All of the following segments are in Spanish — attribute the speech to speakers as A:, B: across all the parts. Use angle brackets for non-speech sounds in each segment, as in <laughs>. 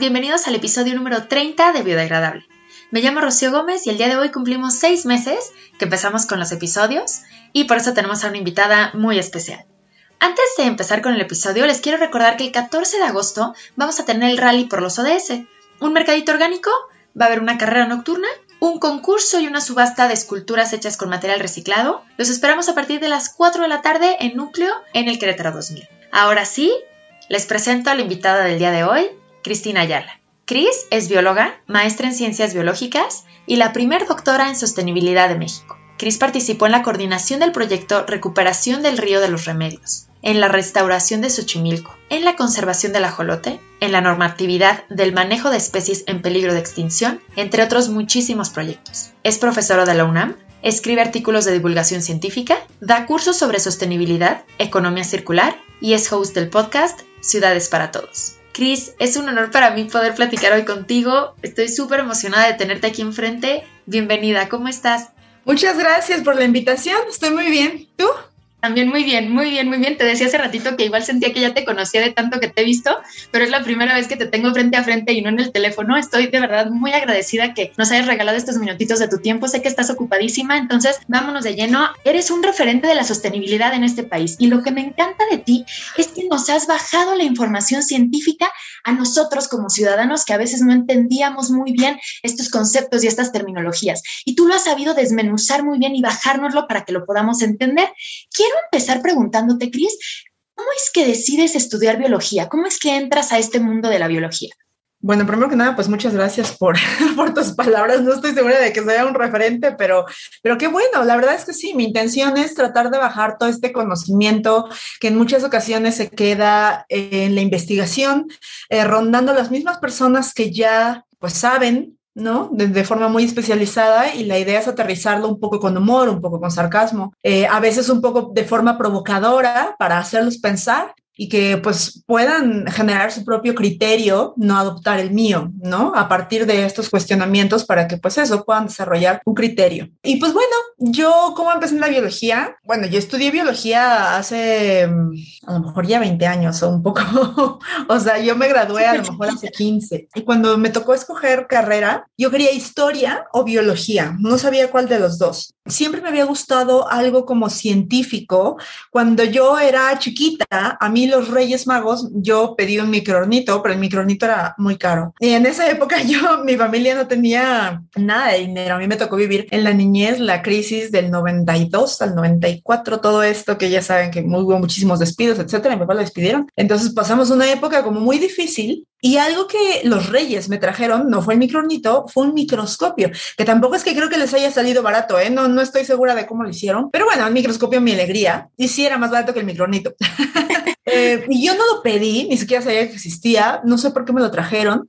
A: Bienvenidos al episodio número 30 de Biodegradable. Me llamo Rocío Gómez y el día de hoy cumplimos seis meses que empezamos con los episodios y por eso tenemos a una invitada muy especial. Antes de empezar con el episodio, les quiero recordar que el 14 de agosto vamos a tener el rally por los ODS, un mercadito orgánico, va a haber una carrera nocturna, un concurso y una subasta de esculturas hechas con material reciclado. Los esperamos a partir de las 4 de la tarde en Núcleo en el Querétaro 2000. Ahora sí, les presento a la invitada del día de hoy, Cristina Ayala. Cris es bióloga, maestra en ciencias biológicas y la primer doctora en sostenibilidad de México. Cris participó en la coordinación del proyecto Recuperación del Río de los Remedios, en la restauración de Xochimilco, en la conservación del ajolote, en la normatividad del manejo de especies en peligro de extinción, entre otros muchísimos proyectos. Es profesora de la UNAM, escribe artículos de divulgación científica, da cursos sobre sostenibilidad, economía circular y es host del podcast Ciudades para Todos. Cris, es un honor para mí poder platicar hoy contigo. Estoy súper emocionada de tenerte aquí enfrente. Bienvenida, ¿cómo estás?
B: Muchas gracias por la invitación, estoy muy bien. ¿Tú?
A: También muy bien, muy bien, muy bien. Te decía hace ratito que igual sentía que ya te conocía de tanto que te he visto, pero es la primera vez que te tengo frente a frente y no en el teléfono. Estoy de verdad muy agradecida que nos hayas regalado estos minutitos de tu tiempo. Sé que estás ocupadísima, entonces vámonos de lleno. Eres un referente de la sostenibilidad en este país y lo que me encanta de ti es que nos has bajado la información científica a nosotros como ciudadanos que a veces no entendíamos muy bien estos conceptos y estas terminologías. Y tú lo has sabido desmenuzar muy bien y bajárnoslo para que lo podamos entender. Quiero empezar preguntándote, Cris, ¿cómo es que decides estudiar biología? ¿Cómo es que entras a este mundo de la biología?
B: Bueno, primero que nada, pues muchas gracias <laughs> por, tus palabras. No estoy segura de que sea un referente, pero, pero qué bueno. La verdad es que sí, mi intención es tratar de bajar todo este conocimiento que en muchas ocasiones se queda en la investigación, eh, rondando las mismas personas que ya pues saben ¿no? De, forma muy especializada y la idea es aterrizarlo un poco con humor, un poco con sarcasmo, eh, a veces un poco de forma provocadora para hacerlos pensar y que pues puedan generar su propio criterio, no adoptar el mío, ¿no? A partir de estos cuestionamientos para que pues eso puedan desarrollar un criterio. Y pues bueno, yo cómo empecé en la biología, bueno, yo estudié biología hace mm, a lo mejor ya 20 años o un poco, <laughs> o sea, yo me gradué a lo mejor hace 15 y cuando me tocó escoger carrera, yo quería historia o biología, no sabía cuál de los dos. Siempre me había gustado algo como científico. Cuando yo era chiquita, a mí los Reyes Magos, yo pedí un microornito, pero el microornito era muy caro. Y en esa época <laughs> yo, mi familia no tenía nada de dinero. A mí me tocó vivir en la niñez la crisis del 92 al 94, todo esto que ya saben que hubo muchísimos despidos, etcétera. Mi papá lo despidieron. Entonces pasamos una época como muy difícil y algo que los reyes me trajeron no fue el microornito, fue un microscopio, que tampoco es que creo que les haya salido barato, ¿eh? No, no estoy segura de cómo lo hicieron, pero bueno, el microscopio mi alegría, y sí era más barato que el microornito. <laughs> Eh, y yo no lo pedí, ni siquiera sabía que existía, no sé por qué me lo trajeron,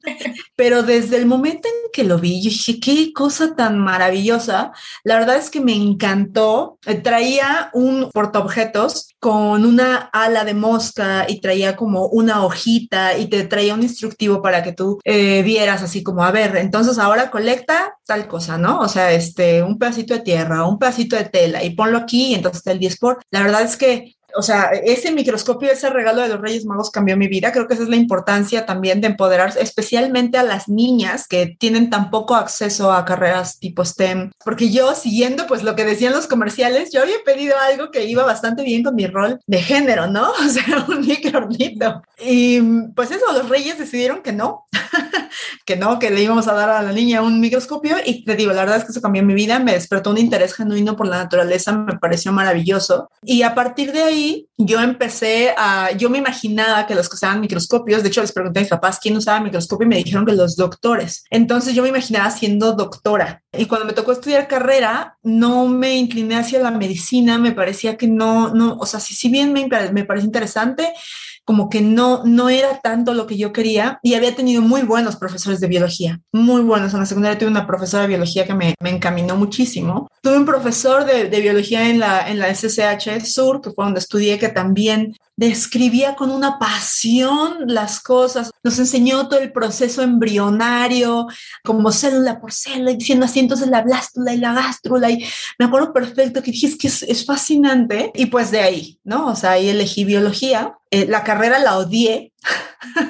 B: pero desde el momento en que lo vi, yo dije, qué cosa tan maravillosa. La verdad es que me encantó. Eh, traía un portaobjetos con una ala de mosca y traía como una hojita y te traía un instructivo para que tú eh, vieras así como, a ver, entonces ahora colecta tal cosa, ¿no? O sea, este, un pedacito de tierra, un pedacito de tela y ponlo aquí y entonces está el 10 por. La verdad es que o sea, ese microscopio, ese regalo de los Reyes Magos cambió mi vida. Creo que esa es la importancia también de empoderar especialmente a las niñas que tienen tan poco acceso a carreras tipo STEM. Porque yo, siguiendo pues lo que decían los comerciales, yo había pedido algo que iba bastante bien con mi rol de género, ¿no? <laughs> O sea, un microornito. Y pues eso, los Reyes decidieron que no, <laughs> que no, que le íbamos a dar a la niña un microscopio. Y te digo, la verdad es que eso cambió mi vida, me despertó un interés genuino por la naturaleza, me pareció maravilloso. Y a partir de ahí, yo empecé a, yo me imaginaba que los que usaban microscopios, de hecho les pregunté a mis papás quién usaba microscopio y me dijeron que los doctores. Entonces yo me imaginaba siendo doctora. Y cuando me tocó estudiar carrera, no me incliné hacia la medicina, me parecía que no, no, o sea, si, si bien me, me parece interesante, como que no, no era tanto lo que yo quería y había tenido muy buenos profesores de biología, muy buenos. En la secundaria tuve una profesora de biología que me, me encaminó muchísimo. Tuve un profesor de, de, biología en la, en la SSH Sur, que fue donde estudié, que también describía con una pasión las cosas, nos enseñó todo el proceso embrionario, como célula por célula, diciendo así, entonces la blástula y la gástrula, y me acuerdo perfecto que dije, es que es, es fascinante, y pues de ahí, ¿no? O sea, ahí elegí biología, eh, la carrera la odié.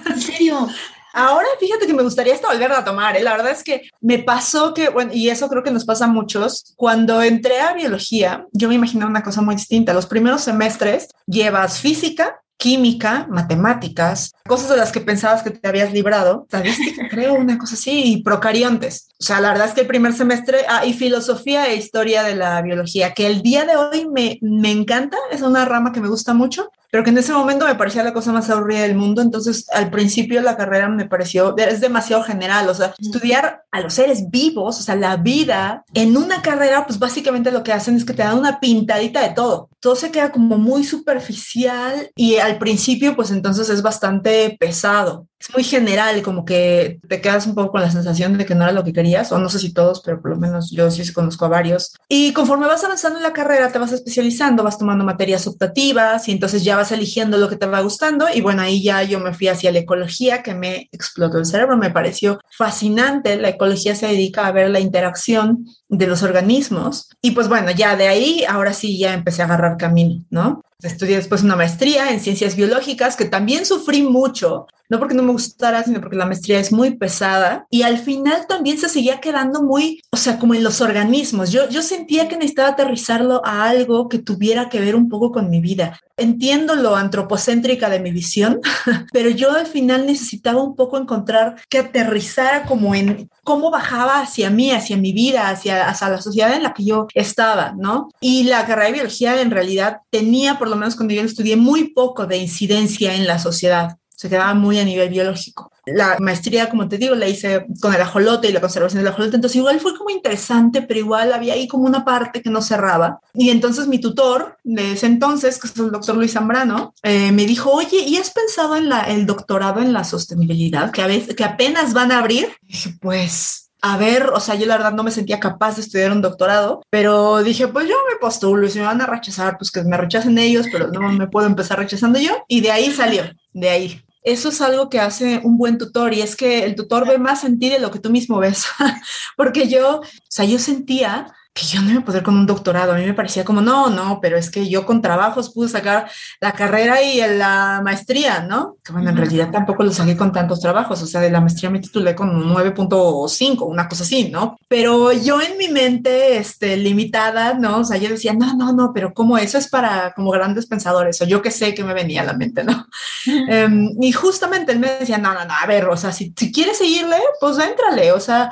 A: ¿En serio? <laughs>
B: Ahora fíjate que me gustaría hasta volver a tomar. ¿eh? La verdad es que me pasó que, bueno, y eso creo que nos pasa a muchos, cuando entré a biología, yo me imaginaba una cosa muy distinta. Los primeros semestres llevas física, química, matemáticas, cosas de las que pensabas que te habías librado, estadística, <laughs> creo, una cosa así, y procariontes. O sea, la verdad es que el primer semestre, ah, y filosofía e historia de la biología, que el día de hoy me, me encanta, es una rama que me gusta mucho, pero que en ese momento me parecía la cosa más aburrida del mundo. Entonces, al principio la carrera me pareció, es demasiado general, o sea, estudiar a los seres vivos, o sea, la vida en una carrera, pues básicamente lo que hacen es que te dan una pintadita de todo. Todo se queda como muy superficial y al principio, pues entonces es bastante pesado es muy general, como que te quedas un poco con la sensación de que no era lo que querías, o no sé si todos, pero por lo menos yo sí conozco a varios. Y conforme vas avanzando en la carrera, te vas especializando, vas tomando materias optativas y entonces ya vas eligiendo lo que te va gustando. Y bueno, ahí ya yo me fui hacia la ecología, que me explotó el cerebro, me pareció fascinante. La ecología se dedica a ver la interacción de los organismos. Y pues bueno, ya de ahí, ahora sí, ya empecé a agarrar camino, ¿no? Estudié después una maestría en ciencias biológicas, que también sufrí mucho, no porque no me gustara, sino porque la maestría es muy pesada. Y al final también se seguía quedando muy, o sea, como en los organismos. Yo, yo sentía que necesitaba aterrizarlo a algo que tuviera que ver un poco con mi vida. Entiendo lo antropocéntrica de mi visión, <laughs> pero yo al final necesitaba un poco encontrar que aterrizara como en cómo bajaba hacia mí, hacia mi vida, hacia, hacia la sociedad en la que yo estaba, ¿no? Y la carrera de biología en realidad tenía, por lo menos cuando yo lo estudié, muy poco de incidencia en la sociedad se quedaba muy a nivel biológico. La maestría, como te digo, la hice con el ajolote y la conservación del ajolote, entonces igual fue como interesante, pero igual había ahí como una parte que no cerraba. Y entonces mi tutor de ese entonces, que es el doctor Luis Zambrano, eh, me dijo, oye, ¿y has pensado en la, el doctorado en la sostenibilidad que, a veces, que apenas van a abrir? Y dije, pues a ver, o sea, yo la verdad no me sentía capaz de estudiar un doctorado, pero dije, pues yo me postulo y si me van a rechazar, pues que me rechacen ellos, pero no me puedo empezar rechazando yo. Y de ahí salió, de ahí. Eso es algo que hace un buen tutor y es que el tutor ve más en ti de lo que tú mismo ves. <laughs> Porque yo, o sea, yo sentía que yo no iba a poder con un doctorado. A mí me parecía como, no, no, pero es que yo con trabajos pude sacar la carrera y la maestría, ¿no? Que bueno, en realidad tampoco lo saqué con tantos trabajos. O sea, de la maestría me titulé con un 9.5, una cosa así, ¿no? Pero yo en mi mente, este, limitada, ¿no? O sea, yo decía, no, no, no, pero como eso es para como grandes pensadores, o yo que sé que me venía a la mente, ¿no? Em, y justamente él me decía, no, no, no, a ver, o sea, si, si quieres seguirle, pues éntrale, o sea,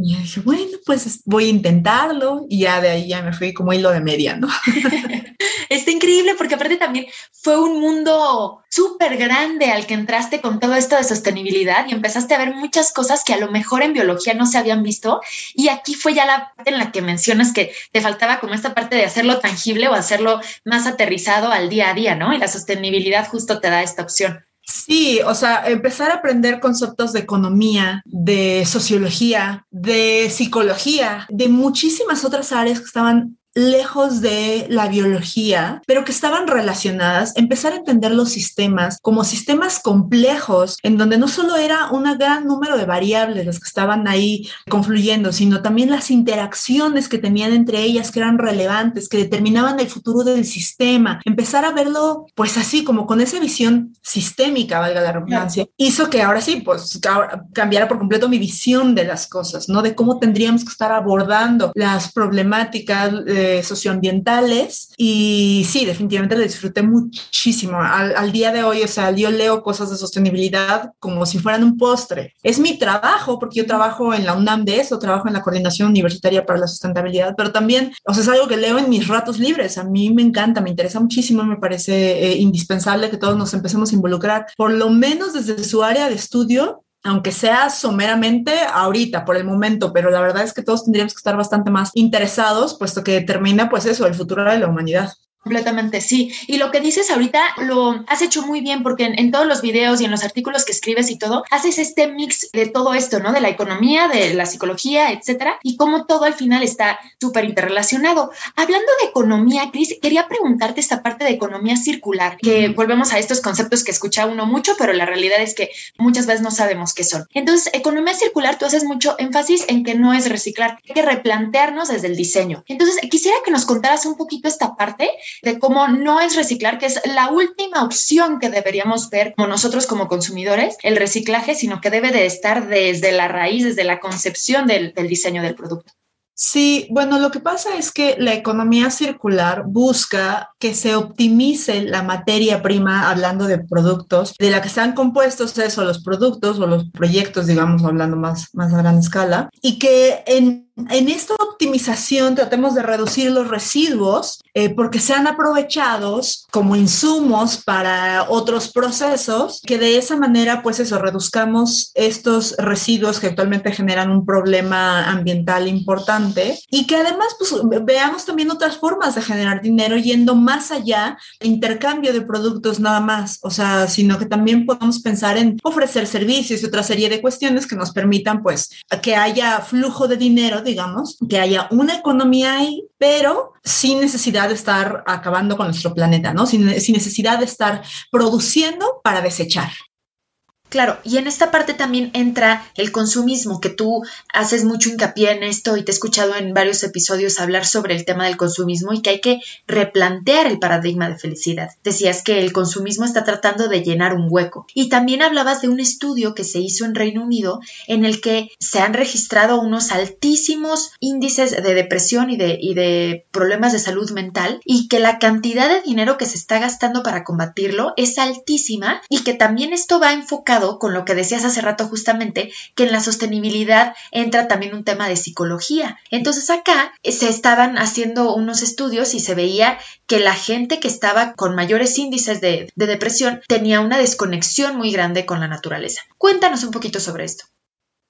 B: y yo dije, bueno, pues voy a intentarlo y ya de ahí ya me fui como hilo de media, ¿no? <laughs>
A: Está increíble porque aparte también fue un mundo súper grande al que entraste con todo esto de sostenibilidad y empezaste a ver muchas cosas que a lo mejor en biología no se habían visto y aquí fue ya la parte en la que mencionas que te faltaba como esta parte de hacerlo tangible o hacerlo más aterrizado al día a día, ¿no? Y la sostenibilidad justo te da esta opción.
B: Sí, o sea, empezar a aprender conceptos de economía, de sociología, de psicología, de muchísimas otras áreas que estaban lejos de la biología, pero que estaban relacionadas, empezar a entender los sistemas como sistemas complejos, en donde no solo era un gran número de variables las que estaban ahí confluyendo, sino también las interacciones que tenían entre ellas que eran relevantes, que determinaban el futuro del sistema. Empezar a verlo pues así, como con esa visión sistémica, valga la redundancia, hizo que ahora sí, pues cambiara por completo mi visión de las cosas, ¿no? De cómo tendríamos que estar abordando las problemáticas. Eh, socioambientales y sí, definitivamente lo disfruté muchísimo. Al, día de hoy, o sea, yo leo cosas de sostenibilidad como si fueran un postre. Es mi trabajo, porque yo trabajo en la UNAM de eso, trabajo en la Coordinación Universitaria para la Sustentabilidad, pero también, o sea, es algo que leo en mis ratos libres. A mí me encanta, me interesa muchísimo, me parece eh, indispensable que todos nos empecemos a involucrar, por lo menos desde su área de estudio, aunque sea someramente ahorita, por el momento, pero la verdad es que todos tendríamos que estar bastante más interesados, puesto que determina, pues eso, el futuro de la humanidad.
A: Completamente, sí. Y lo que dices ahorita lo has hecho muy bien porque en, todos los videos y en los artículos que escribes y todo, haces este mix de todo esto, ¿no? De la economía, de la psicología, etcétera, y cómo todo al final está súper interrelacionado. Hablando de economía, Cris, quería preguntarte esta parte de economía circular, que volvemos a estos conceptos que escucha uno mucho, pero la realidad es que muchas veces no sabemos qué son. Entonces, economía circular, tú haces mucho énfasis en que no es reciclar, hay que replantearnos desde el diseño. Entonces, quisiera que nos contaras un poquito esta parte de cómo no es reciclar, que es la última opción que deberíamos ver como nosotros como consumidores, el reciclaje, sino que debe de estar desde la raíz, desde la concepción del, del diseño del producto.
B: Sí, bueno, lo que pasa es que la economía circular busca que se optimice la materia prima, hablando de productos, de la que están compuestos eso, los productos o los proyectos, digamos, hablando más, más a gran escala, y que en en esta optimización tratemos de reducir los residuos eh, porque sean aprovechados como insumos para otros procesos, que de esa manera, pues eso, reduzcamos estos residuos que actualmente generan un problema ambiental importante y que además, pues veamos también otras formas de generar dinero yendo más allá de intercambio de productos nada más, o sea, sino que también podamos pensar en ofrecer servicios y otra serie de cuestiones que nos permitan, pues, que haya flujo de dinero digamos, que haya una economía ahí, pero sin necesidad de estar acabando con nuestro planeta, ¿no? Sin, sin necesidad de estar produciendo para desechar.
A: Claro, y en esta parte también entra el consumismo, que tú haces mucho hincapié en esto y te he escuchado en varios episodios hablar sobre el tema del consumismo y que hay que replantear el paradigma de felicidad. Decías que el consumismo está tratando de llenar un hueco. Y también hablabas de un estudio que se hizo en Reino Unido en el que se han registrado unos altísimos índices de depresión y de, y de problemas de salud mental y que la cantidad de dinero que se está gastando para combatirlo es altísima y que también esto va enfocado con lo que decías hace rato justamente, que en la sostenibilidad entra también un tema de psicología. Entonces acá se estaban haciendo unos estudios y se veía que la gente que estaba con mayores índices de, de depresión tenía una desconexión muy grande con la naturaleza. Cuéntanos un poquito sobre esto.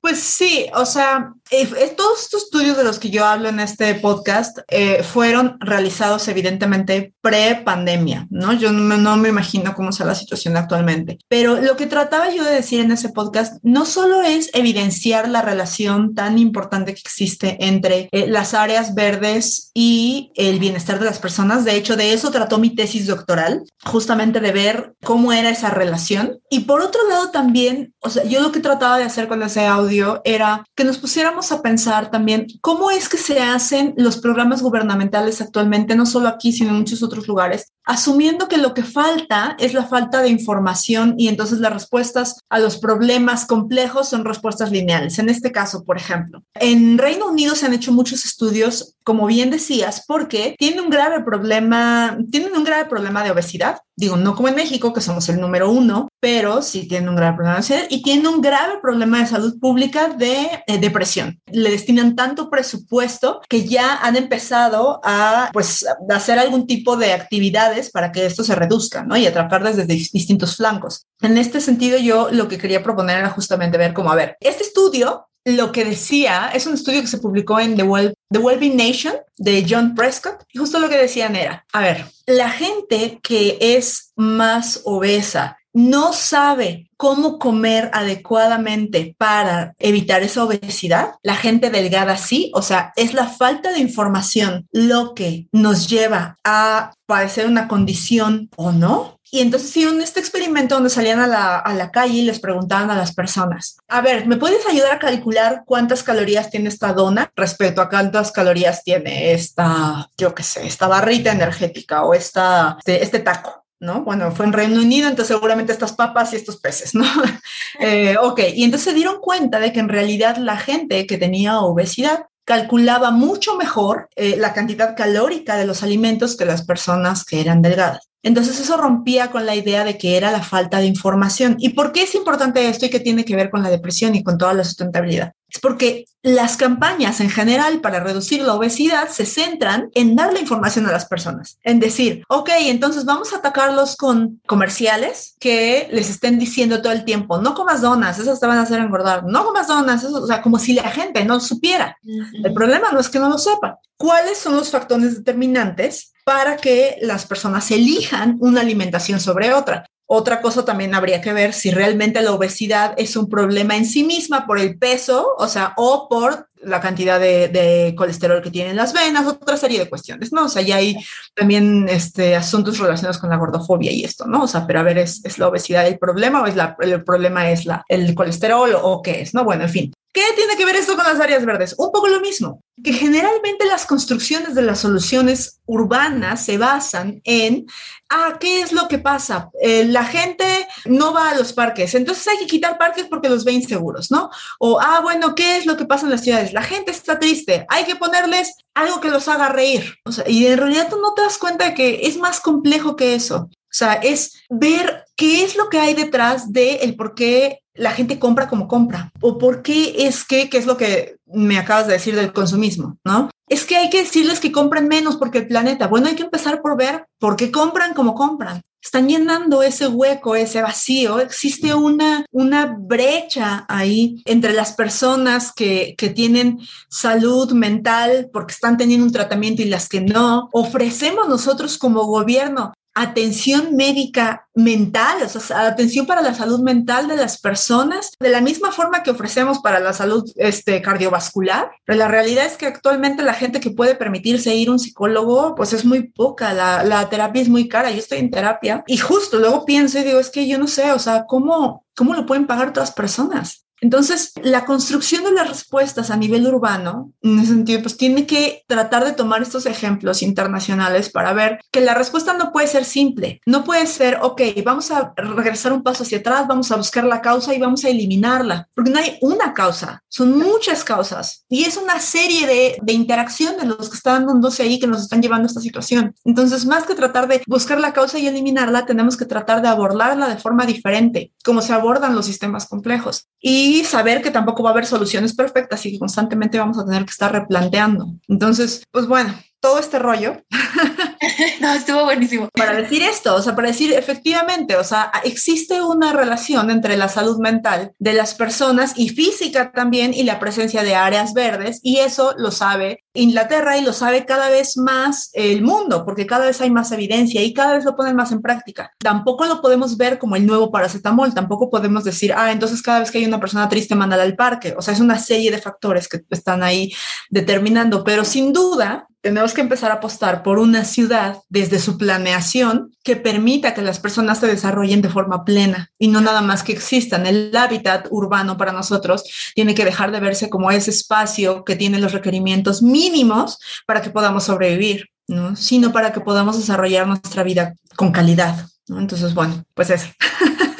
B: Pues sí, o sea, eh, todos estos estudios de los que yo hablo en este podcast eh, fueron realizados evidentemente pre-pandemia, ¿no? Yo no, me imagino cómo sea la situación actualmente, pero lo que trataba yo de decir en ese podcast no solo es evidenciar la relación tan importante que existe entre eh, las áreas verdes y el bienestar de las personas, de hecho de eso trató mi tesis doctoral, justamente de ver cómo era esa relación, y por otro lado también, o sea, yo lo que trataba de hacer con ese audio, era que nos pusiéramos a pensar también cómo es que se hacen los programas gubernamentales actualmente, no solo aquí, sino en muchos otros lugares, asumiendo que lo que falta es la falta de información y entonces las respuestas a los problemas complejos son respuestas lineales. En este caso, por ejemplo, en Reino Unido se han hecho muchos estudios, como bien decías, porque tiene un grave problema, tienen un grave problema de obesidad. Digo, no como en México, que somos el número uno, pero sí tienen un grave problema de obesidad y tienen un grave problema de salud pública de eh, depresión. Le destinan tanto presupuesto que ya han empezado a, pues, hacer algún tipo de actividad para que esto se reduzca, ¿no? Y atrapar desde distintos flancos. En este sentido, yo lo que quería proponer era justamente ver cómo, a ver, este estudio lo que decía es un estudio que se publicó en The, well, The Wellbeing Nation de John Prescott y justo lo que decían era, a ver, la gente que es más obesa no sabe cómo comer adecuadamente para evitar esa obesidad, la gente delgada sí, o sea, es la falta de información lo que nos lleva a padecer una condición o no. Y entonces hicieron este experimento donde salían a la, a la, calle y les preguntaban a las personas, a ver, ¿me puedes ayudar a calcular cuántas calorías tiene esta dona respecto a cuántas calorías tiene esta, yo qué sé, esta barrita energética o esta, este, este taco? ¿No? Bueno, fue en Reino Unido, entonces seguramente estas papas y estos peces, ¿no? <laughs> eh, ok, y entonces se dieron cuenta de que en realidad la gente que tenía obesidad calculaba mucho mejor eh, la cantidad calórica de los alimentos que las personas que eran delgadas. Entonces eso rompía con la idea de que era la falta de información. ¿Y por qué es importante esto y qué tiene que ver con la depresión y con toda la sustentabilidad? Es porque las campañas en general para reducir la obesidad se centran en dar la información a las personas, en decir, ok, entonces vamos a atacarlos con comerciales que les estén diciendo todo el tiempo, no comas donas, esas te van a hacer engordar, no comas donas, eso, o sea, como si la gente no supiera. El problema no es que no lo sepa. ¿Cuáles son los factores determinantes para que las personas elijan una alimentación sobre otra? Otra cosa también habría que ver si realmente la obesidad es un problema en sí misma por el peso, o sea, o por la cantidad de, colesterol que tienen las venas, otra serie de cuestiones, ¿no? O sea, ya hay también este, asuntos relacionados con la gordofobia y esto, ¿no? O sea, pero a ver, ¿es, la obesidad el problema o es la, el problema es la, el colesterol o, qué es, ¿no? Bueno, en fin. ¿Qué tiene que ver esto con las áreas verdes? Un poco lo mismo, que generalmente las construcciones de las soluciones urbanas se basan en, ah, ¿qué es lo que pasa? Eh, la gente no va a los parques, entonces hay que quitar parques porque los ve inseguros, ¿no? O, ah, bueno, ¿qué es lo que pasa en las ciudades? La gente está triste, hay que ponerles algo que los haga reír. O sea, y en realidad tú no te das cuenta de que es más complejo que eso. O sea, es ver qué es lo que hay detrás de el por qué la gente compra como compra o por qué es que, qué es lo que me acabas de decir del consumismo, ¿no? Es que hay que decirles que compren menos porque el planeta, bueno, hay que empezar por ver por qué compran como compran. Están llenando ese hueco, ese vacío. Existe una, una brecha ahí entre las personas que, que tienen salud mental porque están teniendo un tratamiento y las que no. Ofrecemos nosotros como gobierno atención médica mental, o sea, atención para la salud mental de las personas, de la misma forma que ofrecemos para la salud este, cardiovascular. Pero la realidad es que actualmente la gente que puede permitirse ir a un psicólogo, pues es muy poca, la, la terapia es muy cara, yo estoy en terapia y justo luego pienso y digo, es que yo no sé, o sea, ¿cómo, cómo lo pueden pagar otras personas? Entonces, la construcción de las respuestas a nivel urbano, en ese sentido, pues tiene que tratar de tomar estos ejemplos internacionales para ver que la respuesta no puede ser simple. No puede ser, ok, vamos a regresar un paso hacia atrás, vamos a buscar la causa y vamos a eliminarla, porque no hay una causa, son muchas causas y es una serie de, de interacciones los que están dándose ahí que nos están llevando a esta situación. Entonces, más que tratar de buscar la causa y eliminarla, tenemos que tratar de abordarla de forma diferente, como se abordan los sistemas complejos. Y saber que tampoco va a haber soluciones perfectas y que constantemente vamos a tener que estar replanteando. Entonces, pues bueno, todo este rollo. <laughs>
A: no, estuvo buenísimo.
B: Para decir esto, o sea, para decir efectivamente, o sea, existe una relación entre la salud mental de las personas y física también y la presencia de áreas verdes y eso lo sabe Inglaterra y lo sabe cada vez más el mundo porque cada vez hay más evidencia y cada vez lo ponen más en práctica. Tampoco lo podemos ver como el nuevo paracetamol, tampoco podemos decir, ah, entonces cada vez que hay una persona triste, mándala al parque. O sea, es una serie de factores que están ahí determinando, pero sin duda tenemos que empezar a apostar por una ciudad desde su planeación que permita que las personas se desarrollen de forma plena y no nada más que existan. El hábitat urbano para nosotros tiene que dejar de verse como ese espacio que tiene los requerimientos mínimos para que podamos sobrevivir, ¿no? sino para que podamos desarrollar nuestra vida con calidad. Entonces, bueno, pues eso. <laughs>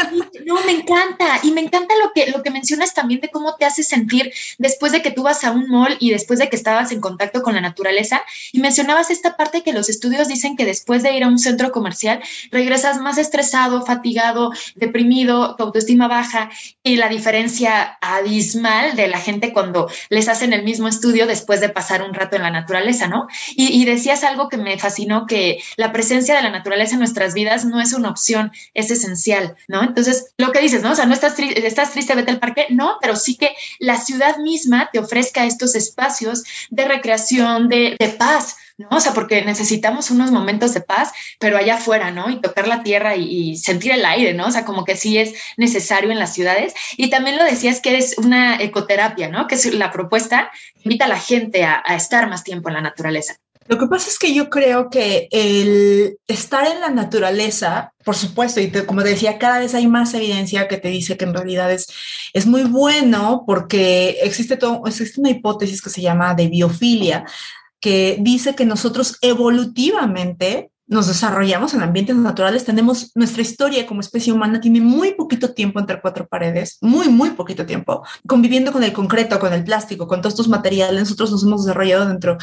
A: No, me encanta. Y me encanta lo que, lo que mencionas también de cómo te hace sentir después de que tú vas a un mall y después de que estabas en contacto con la naturaleza. Y mencionabas esta parte que los estudios dicen que después de ir a un centro comercial regresas más estresado, fatigado, deprimido, tu autoestima baja y la diferencia abismal de la gente cuando les hacen el mismo estudio después de pasar un rato en la naturaleza, ¿no? Y, y decías algo que me fascinó, que la presencia de la naturaleza en nuestras vidas no es una opción, es esencial, ¿no? Entonces, lo que dices, ¿no? O sea, no estás, triste, estás triste, vete al parque, no, pero sí que la ciudad misma te ofrezca estos espacios de recreación, de, de paz, ¿no? O sea, porque necesitamos unos momentos de paz, pero allá afuera, ¿no? Y tocar la tierra y, sentir el aire, ¿no? O sea, como que sí es necesario en las ciudades. Y también lo decías que es una ecoterapia, ¿no? Que es la propuesta invita a la gente a estar más tiempo en la naturaleza.
B: Lo que pasa es que yo creo que el estar en la naturaleza, por supuesto, y como decía, cada vez hay más evidencia que te dice que en realidad es, es muy bueno porque existe, todo, existe una hipótesis que se llama de biofilia, que dice que nosotros evolutivamente nos desarrollamos en ambientes naturales, tenemos nuestra historia como especie humana, tiene muy poquito tiempo entre cuatro paredes, muy, muy poquito tiempo, conviviendo con el concreto, con el plástico, con todos estos materiales, nosotros nos hemos desarrollado dentro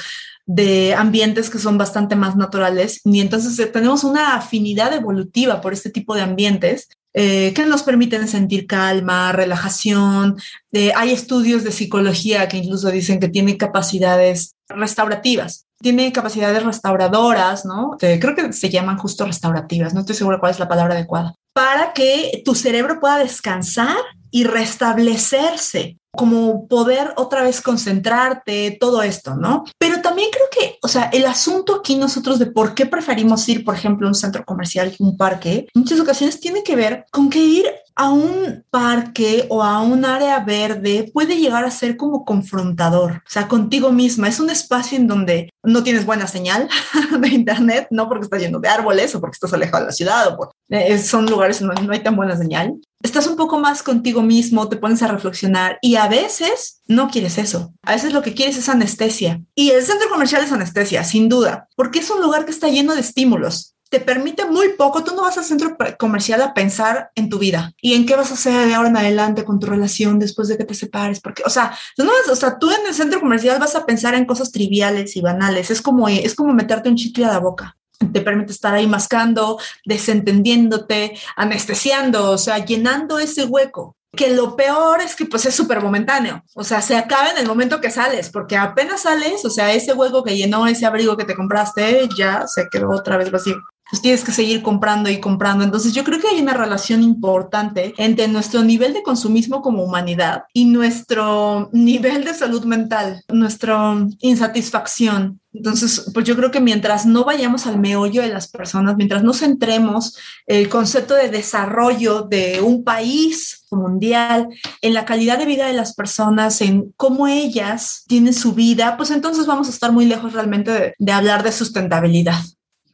B: de ambientes que son bastante más naturales y entonces eh, tenemos una afinidad evolutiva por este tipo de ambientes eh, que nos permiten sentir calma, relajación. Eh, hay estudios de psicología que incluso dicen que tienen capacidades restaurativas tiene capacidades restauradoras, ¿no? creo que se llaman justo restaurativas, no estoy segura cuál es la palabra adecuada, para que tu cerebro pueda descansar y restablecerse como poder otra vez concentrarte, todo esto, ¿no? Pero también creo que, o sea, el asunto aquí nosotros de por qué preferimos ir, por ejemplo, a un centro comercial, un parque, muchas ocasiones tiene que ver con que ir a un parque o a un área verde puede llegar a ser como confrontador, o sea, contigo misma. Es un espacio en donde no tienes buena señal <laughs> de internet, no porque está lleno de árboles o porque estás alejado de la ciudad o porque eh, son lugares donde no hay tan buena señal. Estás un poco más contigo mismo, te pones a reflexionar y a veces no quieres eso. A veces lo que quieres es anestesia. Y el centro comercial es anestesia, sin duda, porque es un lugar que está lleno de estímulos te permite muy poco. Tú no vas al centro comercial a pensar en tu vida y en qué vas a hacer de ahora en adelante con tu relación después de que te separes. Porque, o sea, tú no o sea, tú en el centro comercial vas a pensar en cosas triviales y banales. Es como, es como meterte un chicle a la boca. Te permite estar ahí mascando, desentendiéndote, anestesiando, o sea, llenando ese hueco que lo peor es que pues es súper momentáneo, o sea, se acaba en el momento que sales, porque apenas sales, o sea, ese hueco que llenó ese abrigo que te compraste ya se quedó otra vez vacío pues tienes que seguir comprando y comprando. Entonces yo creo que hay una relación importante entre nuestro nivel de consumismo como humanidad y nuestro nivel de salud mental, nuestra insatisfacción. Entonces, pues yo creo que mientras no vayamos al meollo de las personas, mientras no centremos el concepto de desarrollo de un país mundial en la calidad de vida de las personas, en cómo ellas tienen su vida, pues entonces vamos a estar muy lejos realmente de, de hablar de sustentabilidad.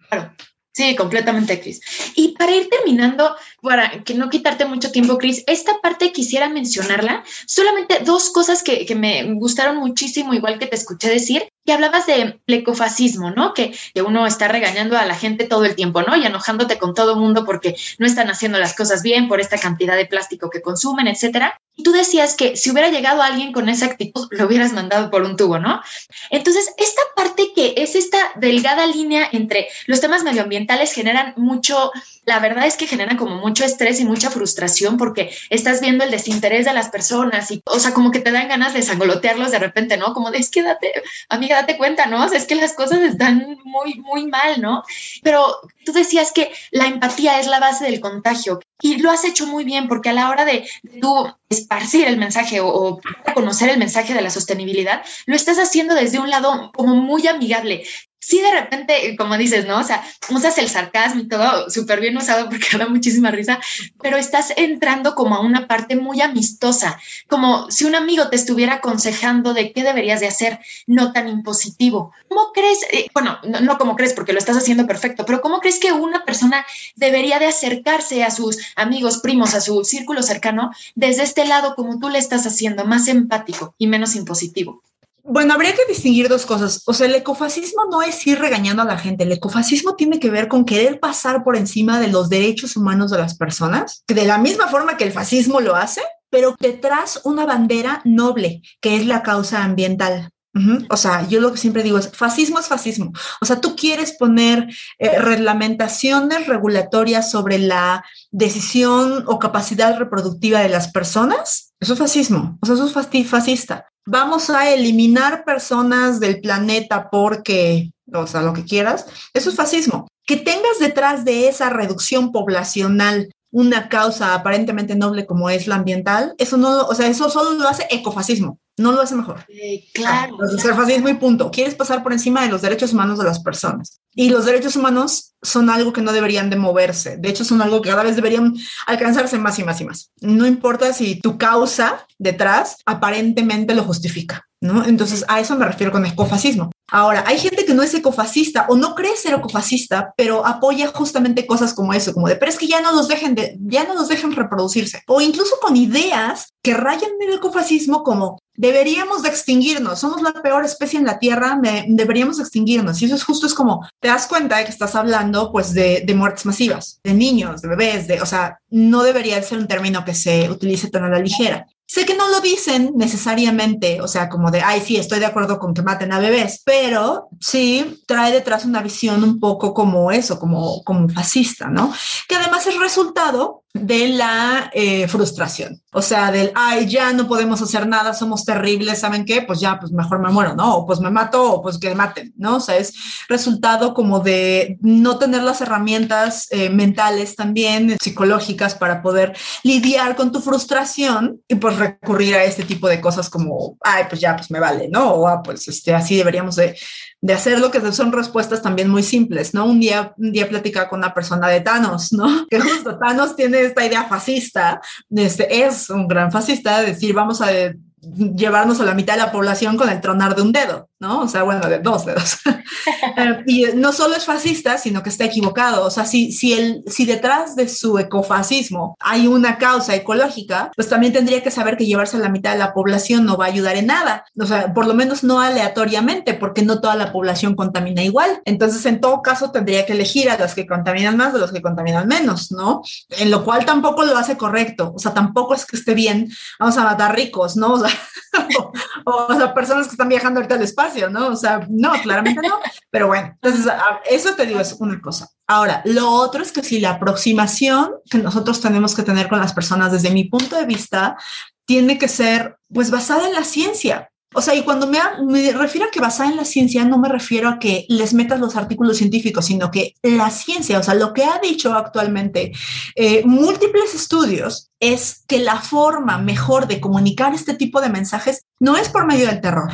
A: Claro. Sí, completamente, Cris. Y para ir terminando, para que no quitarte mucho tiempo, Cris, esta parte quisiera mencionarla. Solamente dos cosas que, que, me gustaron muchísimo, igual que te escuché decir, que hablabas de ecofascismo, ¿no? Que, que, uno está regañando a la gente todo el tiempo, ¿no? Y enojándote con todo el mundo porque no están haciendo las cosas bien por esta cantidad de plástico que consumen, etcétera. Y tú decías que si hubiera llegado alguien con esa actitud, lo hubieras mandado por un tubo, ¿no? Entonces, esta parte que es esta delgada línea entre los temas medioambientales generan mucho, la verdad es que generan como mucho estrés y mucha frustración porque estás viendo el desinterés de las personas y, o sea, como que te dan ganas de sangolotearlos de repente, ¿no? Como de, es que date, amiga, date cuenta, ¿no? Es que las cosas están muy, muy mal, ¿no? Pero tú decías que la empatía es la base del contagio y lo has hecho muy bien porque a la hora de, de tú esparcir el mensaje o, conocer el mensaje de la sostenibilidad, lo estás haciendo desde un lado como muy amigable. Sí, de repente, como dices, ¿no? O sea, usas el sarcasmo y todo súper bien usado porque <laughs> da muchísima risa, pero estás entrando como a una parte muy amistosa, como si un amigo te estuviera aconsejando de qué deberías de hacer, no tan impositivo. ¿Cómo crees? Eh, bueno, no, no como crees porque lo estás haciendo perfecto, pero ¿cómo crees que una persona debería de acercarse a sus amigos, primos, a su círculo cercano desde este lado como tú le estás haciendo, más empático y menos impositivo?
B: Bueno, habría que distinguir dos cosas. O sea, el ecofascismo no es ir regañando a la gente. El ecofascismo tiene que ver con querer pasar por encima de los derechos humanos de las personas, de la misma forma que el fascismo lo hace, pero detrás una bandera noble, que es la causa ambiental. O sea, yo lo que siempre digo es, fascismo es fascismo. O sea, tú quieres poner eh, reglamentaciones regulatorias sobre la decisión o capacidad reproductiva de las personas. Eso es fascismo. O sea, eso es fascista. Vamos a eliminar personas del planeta porque, o sea, lo que quieras. Eso es fascismo. Que tengas detrás de esa reducción poblacional una causa aparentemente noble como es la ambiental, eso no, o sea, eso solo lo hace ecofascismo no lo hace mejor.
A: claro.
B: Ah, ser fascismo y punto. Quieres pasar por encima de los derechos humanos de las personas. Y los derechos humanos son algo que no deberían de moverse. De hecho, son algo que cada vez deberían alcanzarse más y más y más. No importa si tu causa detrás aparentemente lo justifica. ¿No? Entonces, a eso me refiero con ecofascismo. Ahora, hay gente que no es ecofascista o no cree ser ecofascista, pero apoya justamente cosas como eso, como de, pero es que ya no los dejen de, ya no los dejen reproducirse. O incluso con ideas que rayan en el ecofascismo como deberíamos de extinguirnos, somos la peor especie en la Tierra, deberíamos extinguirnos. Y eso es justo, es como, te das cuenta de que estás hablando pues de, de, muertes masivas, de niños, de bebés, de, o sea, no debería ser un término que se utilice tan a la ligera. Sé que no lo dicen necesariamente, o sea, como de, ay, sí, estoy de acuerdo con que maten a bebés, pero sí trae detrás una visión un poco como eso, como, como fascista, ¿no? Que además es resultado de la eh, frustración, o sea, del, ay, ya no podemos hacer nada, somos terribles, ¿saben qué? Pues ya, pues mejor me muero, ¿no? O pues me mato, o pues que maten, ¿no? O sea, es resultado como de no tener las herramientas eh, mentales también, psicológicas, para poder lidiar con tu frustración y pues recurrir a este tipo de cosas como, ay, pues ya, pues me vale, ¿no? O ah, pues este, así deberíamos de, de hacerlo, que son respuestas también muy simples, ¿no? Un día, un día platicaba con una persona de Thanos, ¿no? <laughs> Que justo Thanos tiene esta idea fascista, este, es un gran fascista, decir, vamos a llevarnos a la mitad de la población con el tronar de un dedo, ¿no? O sea, bueno, de dos dedos. <laughs> Eh, y no solo es fascista, sino que está equivocado. O sea, si, si, el, si detrás de su ecofascismo hay una causa ecológica, pues también tendría que saber que llevarse a la mitad de la población no va a ayudar en nada. O sea, por lo menos no aleatoriamente, porque no toda la población contamina igual. Entonces, en todo caso, tendría que elegir a los que contaminan más de los que contaminan menos, ¿no? En lo cual tampoco lo hace correcto. O sea, tampoco es que esté bien, vamos a matar ricos, ¿no? O sea, <laughs> o, sea, personas que están viajando ahorita al espacio, ¿no? O sea, no, claramente no. Pero bueno, entonces, eso te digo, es una cosa. Ahora, lo otro es que si la aproximación que nosotros tenemos que tener con las personas, desde mi punto de vista, tiene que ser, pues, basada en la ciencia. O sea, y cuando me, me, refiero a que basada en la ciencia, no me refiero a que les metas los artículos científicos, sino que la ciencia, o sea, lo que ha dicho actualmente eh, múltiples estudios es que la forma mejor de comunicar este tipo de mensajes no es por medio del terror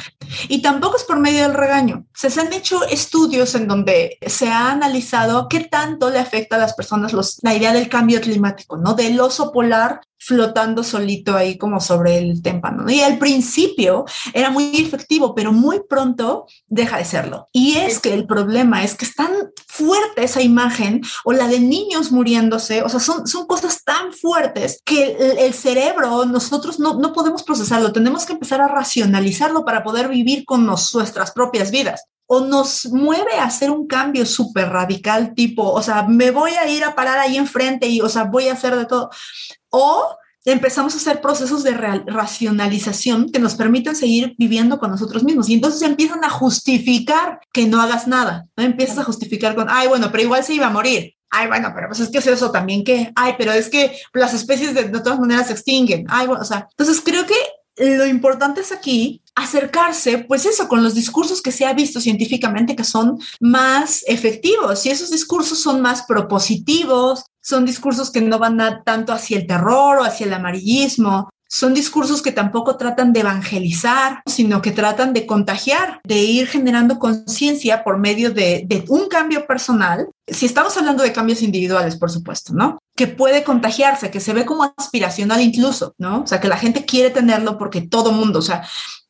B: y tampoco es por medio del regaño. Se, han hecho estudios en donde se ha analizado qué tanto le afecta a las personas los, la idea del cambio climático, ¿no? Del oso polar flotando solito ahí como sobre el témpano. Y al principio era muy efectivo, pero muy pronto deja de serlo. Y es que el problema es que es tan fuerte esa imagen o la de niños muriéndose, o sea, son, son cosas tan fuertes que el, cerebro, nosotros no, no podemos procesarlo, tenemos que empezar a racionalizarlo para poder vivir con nuestras propias vidas o nos mueve a hacer un cambio súper radical, tipo, o sea, me voy a ir a parar ahí enfrente y, o sea, voy a hacer de todo. O empezamos a hacer procesos de racionalización que nos permiten seguir viviendo con nosotros mismos. Y entonces empiezan a justificar que no hagas nada. ¿no? Empiezas a justificar con, ay, bueno, pero igual se iba a morir. Ay, bueno, pero pues es que es eso también que, ay, pero es que las especies de, de todas maneras se extinguen. Ay, bueno, o sea, entonces creo que lo importante es aquí acercarse, pues eso, con los discursos que se ha visto científicamente que son más efectivos y esos discursos son más propositivos, son discursos que no van tanto hacia el terror o hacia el amarillismo, son discursos que tampoco tratan de evangelizar, sino que tratan de contagiar, de ir generando conciencia por medio de, de, un cambio personal. Si estamos hablando de cambios individuales, por supuesto, ¿no? Que puede contagiarse, que se ve como aspiracional incluso, ¿no? O sea, que la gente quiere tenerlo porque todo mundo, o sea,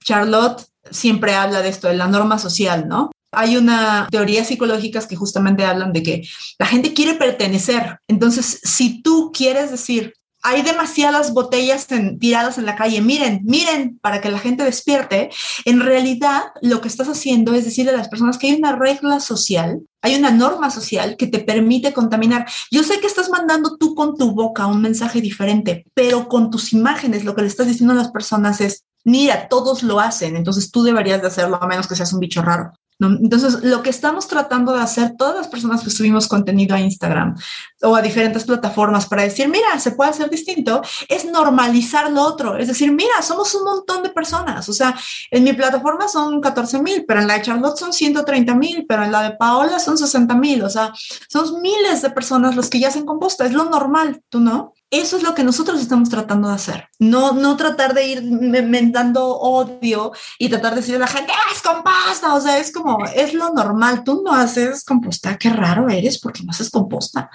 B: Charlotte siempre habla de esto, de la norma social, ¿no? Hay una teoría psicológicas que justamente hablan de que la gente quiere pertenecer. Entonces, si tú quieres decir, hay demasiadas botellas tiradas en la calle, miren, miren, para que la gente despierte, en realidad lo que estás haciendo es decirle a las personas que hay una regla social, hay una norma social que te permite contaminar. Yo sé que estás mandando tú con tu boca un mensaje diferente, pero con tus imágenes lo que le estás diciendo a las personas es, mira, todos lo hacen, entonces tú deberías de hacerlo a menos que seas un bicho raro. Entonces, lo que estamos tratando de hacer todas las personas que subimos contenido a Instagram o a diferentes plataformas para decir, mira, se puede hacer distinto, es normalizar lo otro. Es decir, mira, somos un montón de personas. O sea, en mi plataforma son 14 mil, pero en la de Charlotte son 130 mil, pero en la de Paola son 60 mil. O sea, son miles de personas los que ya hacen composta. Es lo normal, ¿tú no? Eso es lo que nosotros estamos tratando de hacer. No, no tratar de ir mentando odio y tratar de decirle a la gente, ah, es composta. O sea, es como, es lo normal. Tú no haces composta. Qué raro eres porque no haces composta.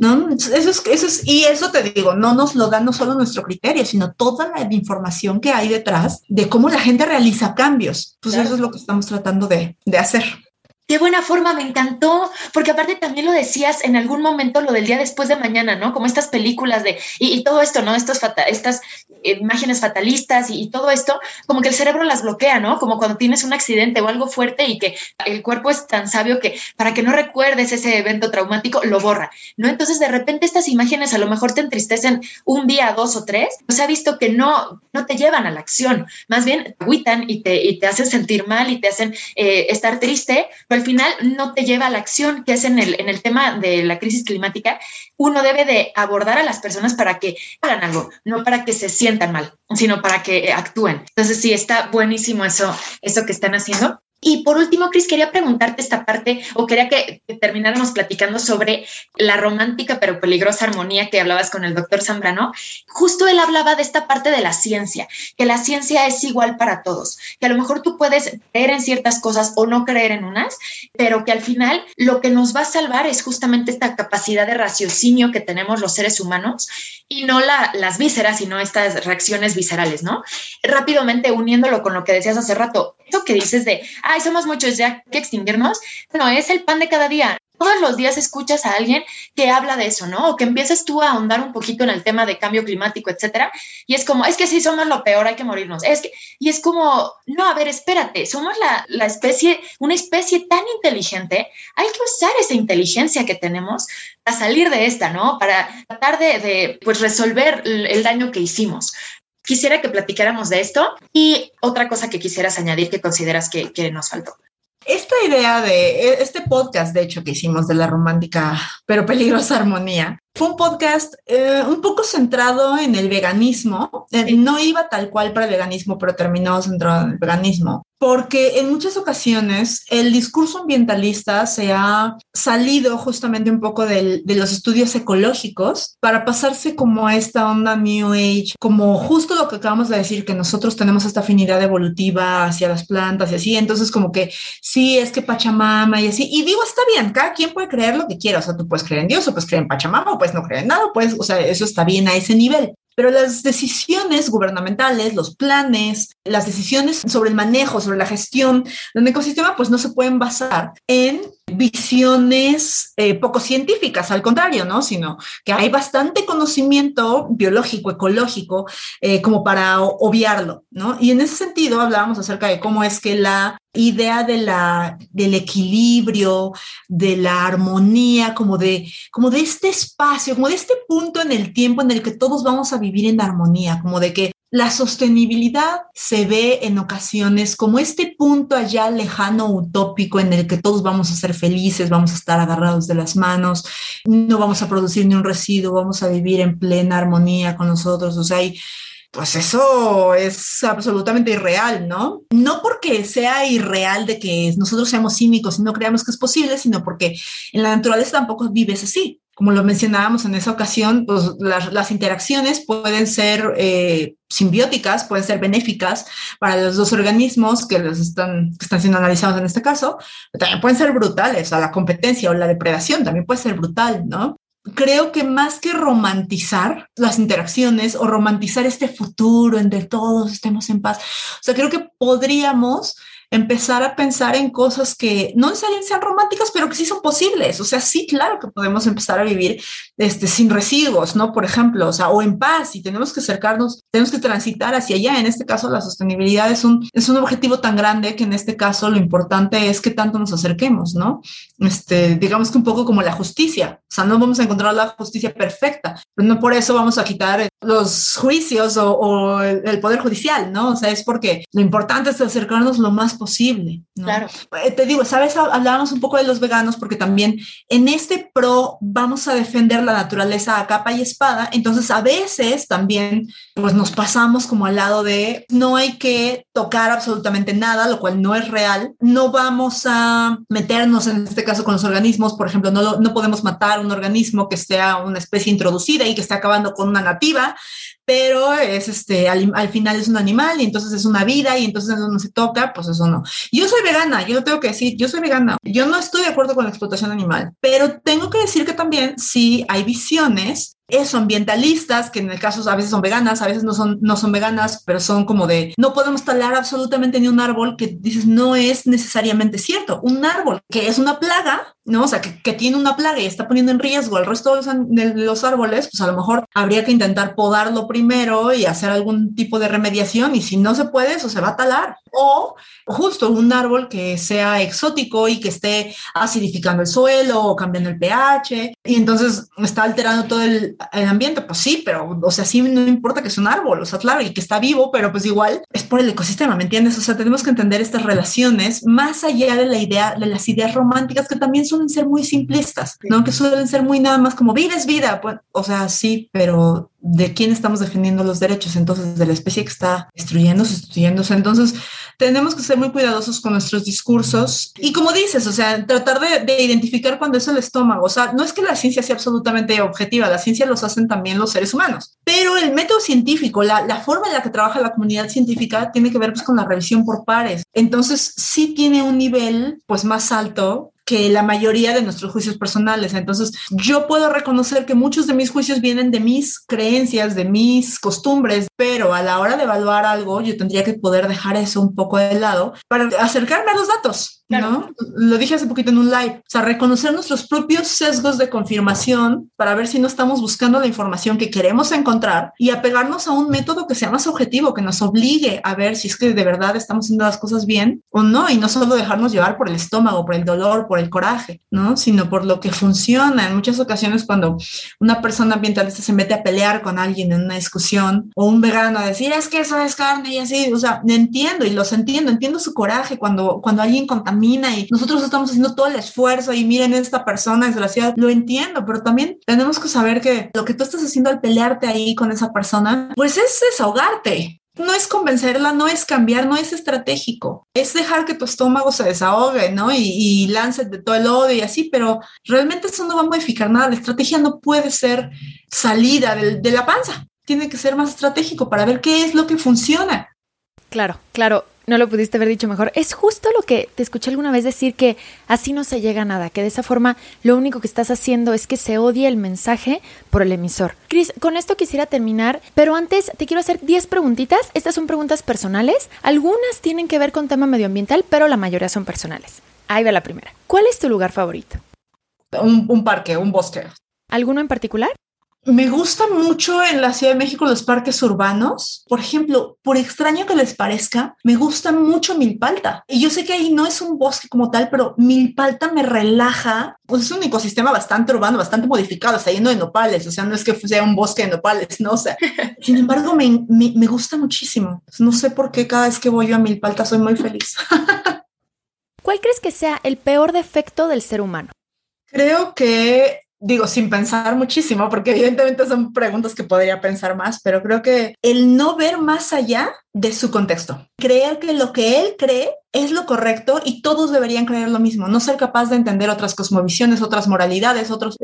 B: ¿No? Eso es, eso es, y eso te digo, no nos lo da no solo nuestro criterio, sino toda la información que hay detrás de cómo la gente realiza cambios. Pues eso es lo que estamos tratando de, de hacer.
A: Qué buena forma, me encantó, porque aparte también lo decías en algún momento lo del día después de mañana, ¿no? Como estas películas de, y, todo esto, ¿no? Estas imágenes fatalistas y, todo esto, como que el cerebro las bloquea, ¿no? Como cuando tienes un accidente o algo fuerte y que el cuerpo es tan sabio que para que no recuerdes ese evento traumático, lo borra, ¿no? Entonces de repente estas imágenes a lo mejor te entristecen un día, dos o tres, se ha visto que no, no te llevan a la acción, más bien te agüitan y te, y te hacen sentir mal y te hacen eh, estar triste al final no te lleva a la acción, que es en el, en el tema de la crisis climática, uno debe de abordar a las personas para que hagan algo, no para que se sientan mal, sino para que actúen. Entonces sí, está buenísimo eso, eso que están haciendo. Y por último, Cris, quería preguntarte esta parte, o quería que termináramos platicando sobre la romántica pero peligrosa armonía que hablabas con el doctor Zambrano. Justo él hablaba de esta parte de la ciencia, que la ciencia es igual para todos, que a lo mejor tú puedes creer en ciertas cosas o no creer en unas, pero que al final lo que nos va a salvar es justamente esta capacidad de raciocinio que tenemos los seres humanos y no las vísceras, sino estas reacciones viscerales, ¿no? Rápidamente uniéndolo con lo que decías hace rato, esto que dices de, ay, somos muchos, ya que extinguirnos, no, es el pan de cada día todos los días escuchas a alguien que habla de eso, ¿no? O que empieces tú a ahondar un poquito en el tema de cambio climático, etcétera, y es como, es que si somos lo peor, hay que morirnos. Es que, y es como, no, a ver, espérate, somos la, la especie, una especie tan inteligente, hay que usar esa inteligencia que tenemos para salir de esta, ¿no? Para tratar de, de pues, resolver el daño que hicimos. Quisiera que platicáramos de esto y otra cosa que quisieras añadir que consideras que, que nos faltó.
B: Esta idea de e, este podcast, de hecho, que hicimos de la romántica pero peligrosa <laughs> armonía, fue un podcast eh, un poco centrado en el veganismo. Eh, no iba tal cual para el veganismo, pero terminó centrado en el veganismo porque en muchas ocasiones el discurso ambientalista se ha salido justamente un poco de los estudios ecológicos para pasarse como a esta onda New Age, como justo lo que acabamos de decir, que nosotros tenemos esta afinidad evolutiva hacia las plantas y así, entonces como que sí, es que Pachamama y así, y digo, está bien, cada quien puede creer lo que quiera, o sea, tú puedes creer en Dios o puedes creer en Pachamama o puedes no creer en nada, pues, o sea, eso está bien a ese nivel. Pero las decisiones gubernamentales, los planes, las decisiones sobre el manejo, sobre la gestión de un ecosistema, pues no se pueden basar en visiones eh, poco científicas, al contrario, ¿no? Sino que hay bastante conocimiento biológico, ecológico, eh, como para obviarlo, ¿no? Y en ese sentido hablábamos acerca de cómo es que la idea de la, del equilibrio, de la armonía, como de, como de este espacio, como de este punto en el tiempo en el que todos vamos a vivir en armonía, como de que la sostenibilidad se ve en ocasiones como este punto allá lejano, utópico, en el que todos vamos a ser felices, vamos a estar agarrados de las manos, no vamos a producir ni un residuo, vamos a vivir en plena armonía con nosotros. O sea, pues eso es absolutamente irreal, ¿no? No porque sea irreal de que nosotros seamos cínicos y no creamos que es posible, sino porque en la naturaleza tampoco vives así como lo mencionábamos en esa ocasión, pues las, interacciones pueden ser eh, simbióticas, pueden ser benéficas para los dos organismos que, los están, que están siendo analizados en este caso, pero también pueden ser brutales, o la competencia o la depredación también puede ser brutal, ¿no? Creo que más que romantizar las interacciones o romantizar este futuro en que todos estemos en paz, o sea, creo que podríamos empezar a pensar en cosas que no necesariamente sean románticas, pero que sí son posibles. O sea, sí, claro que podemos empezar a vivir este, sin residuos, ¿no? Por ejemplo, o sea, o en paz y tenemos que acercarnos, tenemos que transitar hacia allá. En este caso, la sostenibilidad es un, es un objetivo tan grande que en este caso lo importante es que tanto nos acerquemos, ¿no? Este, digamos que un poco como la justicia. O sea, no vamos a encontrar la justicia perfecta, pero no por eso vamos a quitar los juicios o, el, el, poder judicial, ¿no? O sea, es porque lo importante es acercarnos lo más posible posible.
A: Claro.
B: Eh, te digo, sabes, hablábamos un poco de los veganos porque también en este pro vamos a defender la naturaleza a capa y espada, entonces a veces también pues nos pasamos como al lado de no hay que tocar absolutamente nada, lo cual no es real, no vamos a meternos en este caso con los organismos, por ejemplo, no, no podemos matar un organismo que sea una especie introducida y que esté acabando con una nativa, pero es este, al, final es un animal y entonces es una vida y entonces no se toca, pues eso no. Yo soy vegana, yo tengo que decir, yo soy vegana. Yo no estoy de acuerdo con la explotación animal, pero tengo que decir que también sí hay visiones eso, ambientalistas, que en el caso a veces son veganas, a veces no son, no son veganas, pero son como de, no podemos talar absolutamente ni un árbol que dices, no es necesariamente cierto. Un árbol que es una plaga, ¿no? O sea, que, tiene una plaga y está poniendo en riesgo al resto de los, de los, árboles, pues a lo mejor habría que intentar podarlo primero y hacer algún tipo de remediación y si no se puede, eso se va a talar. O justo un árbol que sea exótico y que esté acidificando el suelo o cambiando el pH y entonces está alterando todo el el, ambiente, pues sí, pero, o sea, sí no importa que es un árbol, o sea, claro, y que está vivo, pero pues igual es por el ecosistema, ¿me entiendes? O sea, tenemos que entender estas relaciones más allá de la idea, de las ideas románticas que también suelen ser muy simplistas, ¿no? Que suelen ser muy nada más como vida es vida, pues, o sea, sí, pero ¿de quién estamos defendiendo los derechos? Entonces, de la especie que está destruyéndose, destruyéndose. Entonces, tenemos que ser muy cuidadosos con nuestros discursos y como dices, o sea, tratar de, de, identificar cuando es el estómago. O sea, no es que la ciencia sea absolutamente objetiva, la ciencia los hacen también los seres humanos, pero el método científico, la, la forma en la que trabaja la comunidad científica tiene que ver pues, con la revisión por pares. Entonces, sí tiene un nivel pues más alto que la mayoría de nuestros juicios personales. Entonces, yo puedo reconocer que muchos de mis juicios vienen de mis creencias, de mis costumbres, pero a la hora de evaluar algo, yo tendría que poder dejar eso un poco de lado para acercarme a los datos. ¿No? Lo dije hace poquito en un live, o sea, reconocer nuestros propios sesgos de confirmación para ver si no estamos buscando la información que queremos encontrar y apegarnos a un método que sea más objetivo, que nos obligue a ver si es que de verdad estamos haciendo las cosas bien o no, y no solo dejarnos llevar por el estómago, por el dolor, por el coraje, ¿no? Sino por lo que funciona. En muchas ocasiones cuando una persona ambientalista se mete a pelear con alguien en una discusión o un vegano a decir, es que eso es carne y así, o sea, entiendo y los entiendo, entiendo su coraje cuando, cuando alguien y nosotros estamos haciendo todo el esfuerzo y miren esta persona desgraciada, lo entiendo, pero también tenemos que saber que lo que tú estás haciendo al pelearte ahí con esa persona, pues es desahogarte. No es convencerla, no es cambiar, no es estratégico. Es dejar que tu estómago se desahogue, ¿no? Y, y lance de todo el odio y así, pero realmente eso no va a modificar nada. La estrategia no puede ser salida de, de la panza. Tiene que ser más estratégico para ver qué es lo que funciona.
A: Claro, claro no lo pudiste haber dicho mejor. Es justo lo que te escuché alguna vez decir que así no se llega a nada, que de esa forma lo único que estás haciendo es que se odie el mensaje por el emisor. Cris, con esto quisiera terminar, pero antes te quiero hacer 10 preguntitas. Estas son preguntas personales. Algunas tienen que ver con tema medioambiental, pero la mayoría son personales. Ahí va la primera. ¿Cuál es tu lugar favorito?
B: Un, un parque, un bosque.
A: ¿Alguno en particular?
B: Me gusta mucho en la Ciudad de México los parques urbanos. Por ejemplo, por extraño que les parezca, me gusta mucho Milpalta. Y yo sé que ahí no es un bosque como tal, pero Milpalta me relaja. Pues es un ecosistema bastante urbano, bastante modificado, está lleno de nopales. O sea, no es que sea un bosque de nopales, ¿no? O sea, <laughs> sin embargo, me, me, me gusta muchísimo. No sé por qué cada vez que voy yo a Milpalta soy muy feliz. <laughs>
A: ¿Cuál crees que sea el peor defecto del ser humano?
B: Creo que digo, sin pensar muchísimo, porque evidentemente son preguntas que podría pensar más, pero creo que el no ver más allá de su contexto, creer que lo que él cree es lo correcto y todos deberían creer lo mismo, no ser capaz de entender otras cosmovisiones, otras moralidades, otros,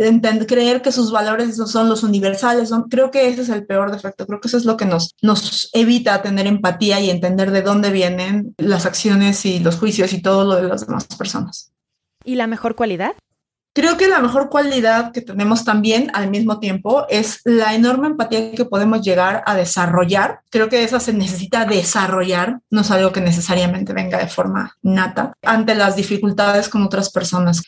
B: creer que sus valores son los universales, son, creo que ese es el peor defecto, creo que eso es lo que nos, nos evita tener empatía y entender de dónde vienen las acciones y los juicios y todo lo de las demás personas.
A: ¿Y la mejor cualidad?
B: Creo que la mejor cualidad que tenemos también al mismo tiempo es la enorme empatía que podemos llegar a desarrollar. Creo que esa se necesita desarrollar, no es algo que necesariamente venga de forma nata, ante las dificultades con otras personas.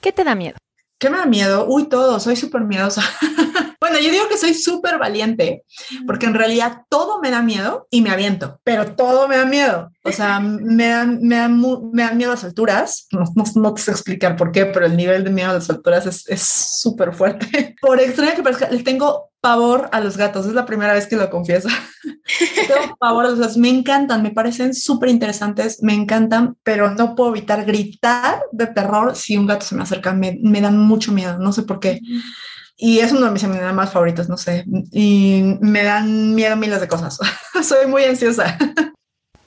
A: ¿Qué te da miedo?
B: ¿Qué me da miedo? Uy, todo, soy súper miedosa. <laughs> bueno, yo digo que soy súper valiente, porque en realidad todo me da miedo y me aviento, pero todo me da miedo. O sea, me dan, me dan, me dan miedo a las alturas. No, no, no, te sé explicar por qué, pero el nivel de miedo a las alturas es súper fuerte. <laughs> Por extraño que parezca, les tengo pavor a los gatos. Es la primera vez que lo confieso. <laughs> tengo pavor a los gatos. Me encantan, me parecen súper interesantes, me encantan, pero no puedo evitar gritar de terror si un gato se me acerca. Me, me dan mucho miedo, no sé por qué. Y es uno de mis más favoritos, no sé. Y me dan miedo miles de cosas. <laughs> Soy muy ansiosa.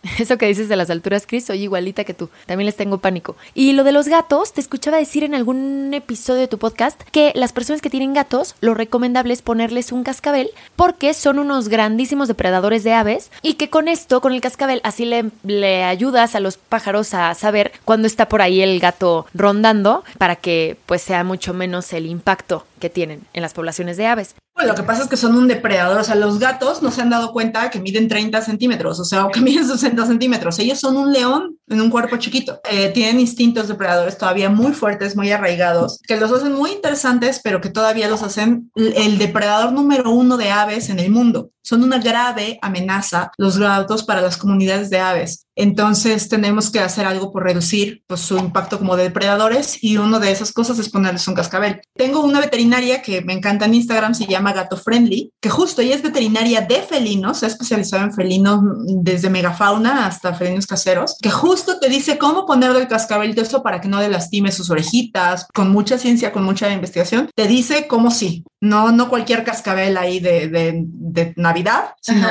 B: <laughs>
A: Eso que dices de las alturas, Chris, soy igualita que tú. También les tengo pánico. Y lo de los gatos, te escuchaba decir en algún episodio de tu podcast que las personas que tienen gatos, lo recomendable es ponerles un cascabel porque son unos grandísimos depredadores de aves y que con esto, con el cascabel, así le, le ayudas a los pájaros a saber cuándo está por ahí el gato rondando para que pues sea mucho menos el impacto que tienen en las poblaciones de aves.
B: Lo que pasa es que son un depredador, o sea, los gatos no se han dado cuenta que miden 30 centímetros, o sea, o que <laughs> miden 60 centímetros. Ellos son un león en un cuerpo chiquito. Eh, tienen instintos depredadores todavía muy fuertes, muy arraigados, que los hacen muy interesantes, pero que todavía los hacen el depredador número uno de aves en el mundo. Son una grave amenaza los gatos para las comunidades de aves. Entonces tenemos que hacer algo por reducir pues, su impacto como depredadores y una de esas cosas es ponerles un cascabel. Tengo una veterinaria que me encanta en Instagram, se llama Gato Friendly, que justo ella es veterinaria de felinos, se ha especializado en felinos desde megafauna hasta felinos caseros, que justo te dice cómo ponerle el cascabel eso para que no le lastime sus orejitas, con mucha ciencia, con mucha investigación, te dice cómo sí, no, no cualquier cascabel ahí de, de, Navidad, sino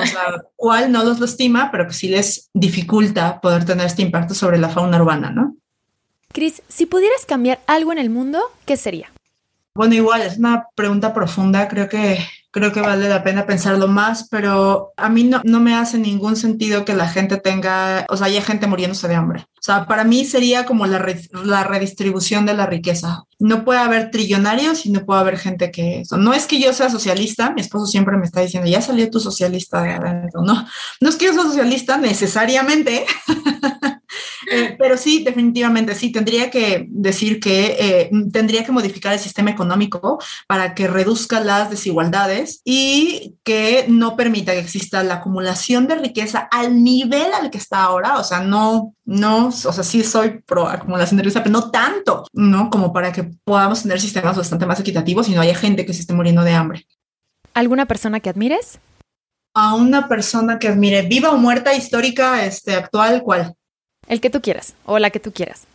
B: cuál no los lastima, pero que sí les dificulta poder tener este impacto sobre la fauna urbana, ¿no?
C: Cris, si pudieras cambiar algo en el mundo, ¿qué sería?
B: Bueno, igual es una pregunta profunda, creo que creo que vale la pena pensarlo más, pero a mí no, no me hace ningún sentido que la gente tenga, o sea, haya gente muriéndose de hambre. O sea, para mí sería como la, la redistribución de la riqueza. No puede haber trillonarios y no puede haber gente que... No es que yo sea socialista, mi esposo siempre me está diciendo, ya salió tu socialista de adentro. No, no es que yo sea socialista necesariamente, <laughs> Eh, pero sí, definitivamente, sí, tendría que decir que eh, tendría que modificar el sistema económico para que reduzca las desigualdades y que no permita que exista la acumulación de riqueza al nivel al que está ahora, o sea, no, no, o sea, sí soy pro acumulación de riqueza, pero no tanto, ¿no? Como para que podamos tener sistemas bastante más equitativos y no haya gente que se esté muriendo de hambre.
C: ¿Alguna persona que admires?
B: A una persona que admire, viva o muerta, histórica, este, actual, ¿cuál?
C: El que tú quieras o la que tú quieras.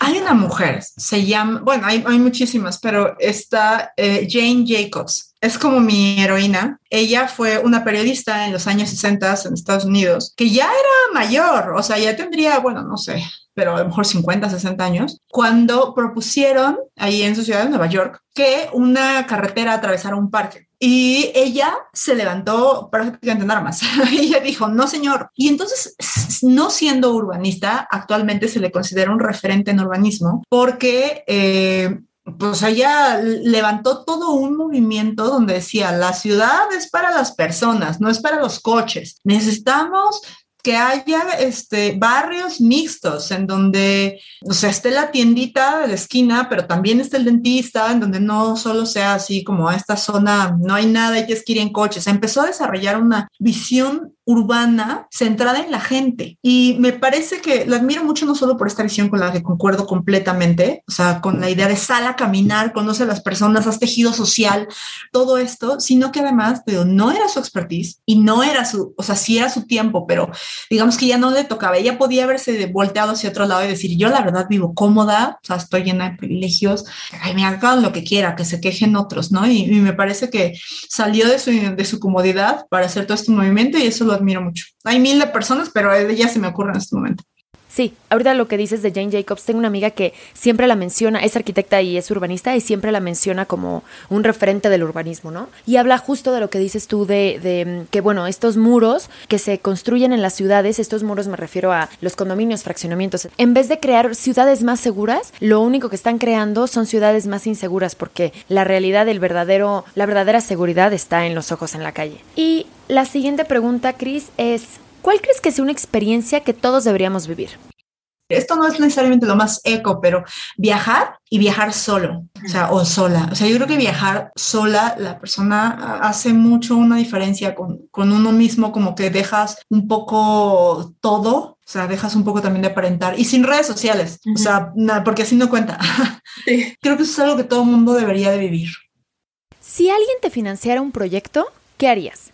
B: Hay una mujer, se llama, bueno, hay, muchísimas, pero está eh, Jane Jacobs. Es como mi heroína. Ella fue una periodista en los años 60 en Estados Unidos, que ya era mayor, o sea, ya tendría, bueno, no sé, pero a lo mejor 50, 60 años, cuando propusieron ahí en su ciudad de Nueva York que una carretera atravesara un parque. Y ella se levantó prácticamente en armas. <laughs> ella dijo, no, señor. Y entonces, no siendo urbanista, actualmente se le considera un referente en urbanismo porque... Eh, pues ella levantó todo un movimiento donde decía, la ciudad es para las personas, no es para los coches. Necesitamos que haya este, barrios mixtos en donde, o sea, esté la tiendita de la esquina, pero también esté el dentista, en donde no solo sea así como esta zona, no hay nada, hay que en coches. Empezó a desarrollar una visión urbana centrada en la gente. Y me parece que la admiro mucho no solo por esta visión con la que concuerdo completamente, o sea, con la idea de sal a caminar, conoce a las personas, haz tejido social, todo esto, sino que además, pero no era su expertise y no era su, o sea, sí era su tiempo, pero digamos que ya no le tocaba. Ella podía haberse volteado hacia otro lado y decir, yo la verdad vivo cómoda, o sea, estoy llena de privilegios, me hagan lo que quiera, que se quejen otros, ¿no? Y, y me parece que salió de su, de su comodidad para hacer todo este movimiento y eso lo admiro mucho. Hay mil de personas, pero ella se me ocurre en este momento.
C: Sí, ahorita lo que dices de Jane Jacobs, tengo una amiga que siempre la menciona, es arquitecta y es urbanista y siempre la menciona como un referente del urbanismo, ¿no? Y habla justo de lo que dices tú de, mm, que, bueno, estos muros que se construyen en las ciudades, estos muros me refiero a los condominios, fraccionamientos, en vez de crear ciudades más seguras, lo único que están creando son ciudades más inseguras porque la realidad, el verdadero, la verdadera seguridad está en los ojos en la calle. Y la siguiente pregunta, Chris, es ¿Cuál crees que sea una experiencia que todos deberíamos vivir?
B: Esto no es necesariamente lo más eco, pero viajar y viajar solo, o sea, o sola. O sea, yo creo que viajar sola, la persona hace mucho una diferencia con, con uno mismo, como que dejas un poco todo, o sea, dejas un poco también de aparentar y sin redes sociales, o sea, porque así no cuenta. <laughs> Creo que eso es algo que todo el mundo debería de vivir.
C: Si alguien te financiara un proyecto, ¿qué harías?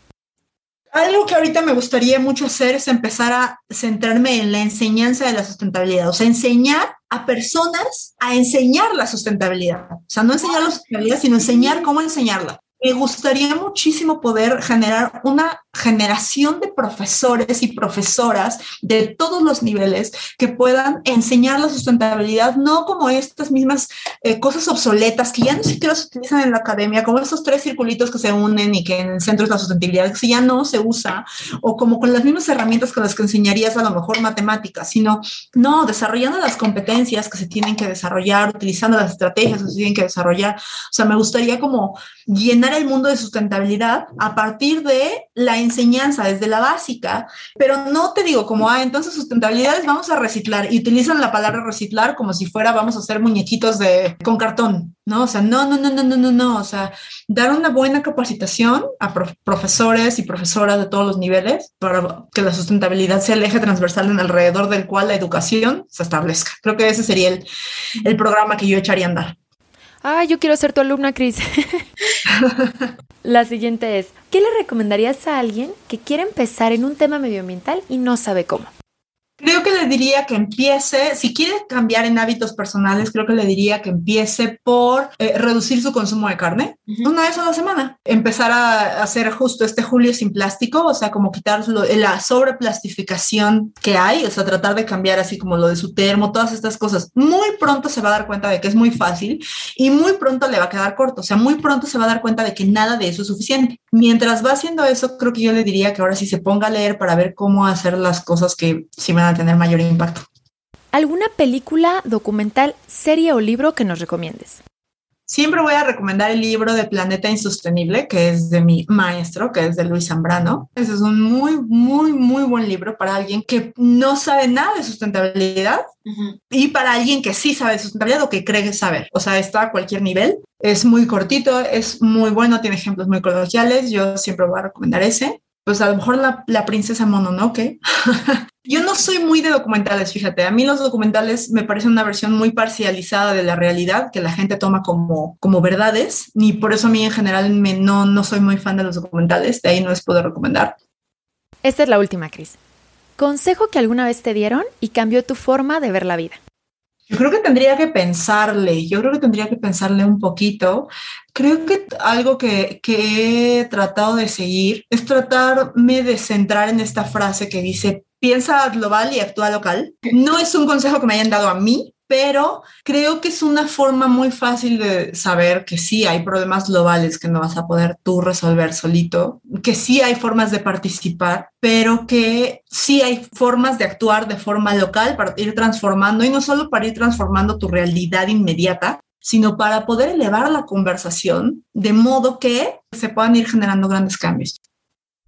B: Algo que ahorita me gustaría mucho hacer es empezar a centrarme en la enseñanza de la sustentabilidad, o sea, enseñar a personas a enseñar la sustentabilidad. O sea, no enseñar la sustentabilidad, sino enseñar cómo enseñarla. Me gustaría muchísimo poder generar una generación de profesores y profesoras de todos los niveles que puedan enseñar la sustentabilidad, no como estas mismas eh, cosas obsoletas que ya no siquiera se utilizan en la academia, como esos tres circulitos que se unen y que en el centro es la sustentabilidad, que ya no se usa, o como con las mismas herramientas con las que enseñarías a lo mejor matemáticas, sino, no, desarrollando las competencias que se tienen que desarrollar, utilizando las estrategias que se tienen que desarrollar. O sea, me gustaría como llenar el mundo de sustentabilidad a partir de la enseñanza, desde la básica, pero no te digo como, ah, entonces sustentabilidad vamos a reciclar y utilizan la palabra reciclar como si fuera vamos a hacer muñequitos de, con cartón, ¿no? O sea, no, no, no, no, no, no, no, o sea, dar una buena capacitación a profesores y profesoras de todos los niveles para que la sustentabilidad sea el eje transversal en alrededor del cual la educación se establezca. Creo que ese sería el, el programa que yo echaría a andar.
C: Ah, yo quiero ser tu alumna, Cris. <laughs> La siguiente es, ¿qué le recomendarías a alguien que quiere empezar en un tema medioambiental y no sabe cómo?
B: Creo que le diría que empiece, si quiere cambiar en hábitos personales, creo que le diría que empiece por eh, reducir su consumo de carne una vez a la semana. Empezar a hacer justo este julio sin plástico, o sea, como quitar la sobreplastificación que hay, o sea, tratar de cambiar así como lo de su termo, todas estas cosas. Muy pronto se va a dar cuenta de que es muy fácil y muy pronto le va a quedar corto, o sea, muy pronto se va a dar cuenta de que nada de eso es suficiente. Mientras va haciendo eso, creo que yo le diría que ahora sí se ponga a leer para ver cómo hacer las cosas que sí van a tener mayor impacto.
A: ¿Alguna película, documental, serie o libro que nos recomiendes?
B: Siempre voy a recomendar el libro de Planeta Insostenible, que es de mi maestro, que es de Luis Zambrano. Ese es un muy, muy, muy buen libro para alguien que no sabe nada de sustentabilidad y para alguien que sí sabe de sustentabilidad o que cree saber. O sea, está a cualquier nivel. Es muy cortito, es muy bueno, tiene ejemplos muy coloquiales. Yo siempre voy a recomendar ese pues a lo mejor la, la princesa Mononoke. <laughs> Yo no soy muy de documentales, fíjate, a mí los documentales me parecen una versión muy parcializada de la realidad que la gente toma como, como verdades, y por eso a mí en general me, no, no soy muy fan de los documentales, de ahí no les puedo recomendar.
A: Esta es la última, Cris. Consejo que alguna vez te dieron y cambió tu forma de ver la vida.
B: Yo creo que tendría que pensarle, yo creo que tendría que pensarle un poquito. Creo que algo que, que he tratado de seguir es tratarme de centrar en esta frase que dice, piensa global y actúa local. No es un consejo que me hayan dado a mí, pero creo que es una forma muy fácil de saber que sí hay problemas globales que no vas a poder tú resolver solito, que sí hay formas de participar, pero que sí hay formas de actuar de forma local para ir transformando y no solo para ir transformando tu realidad inmediata, sino para poder elevar la conversación de modo que se puedan ir generando grandes cambios.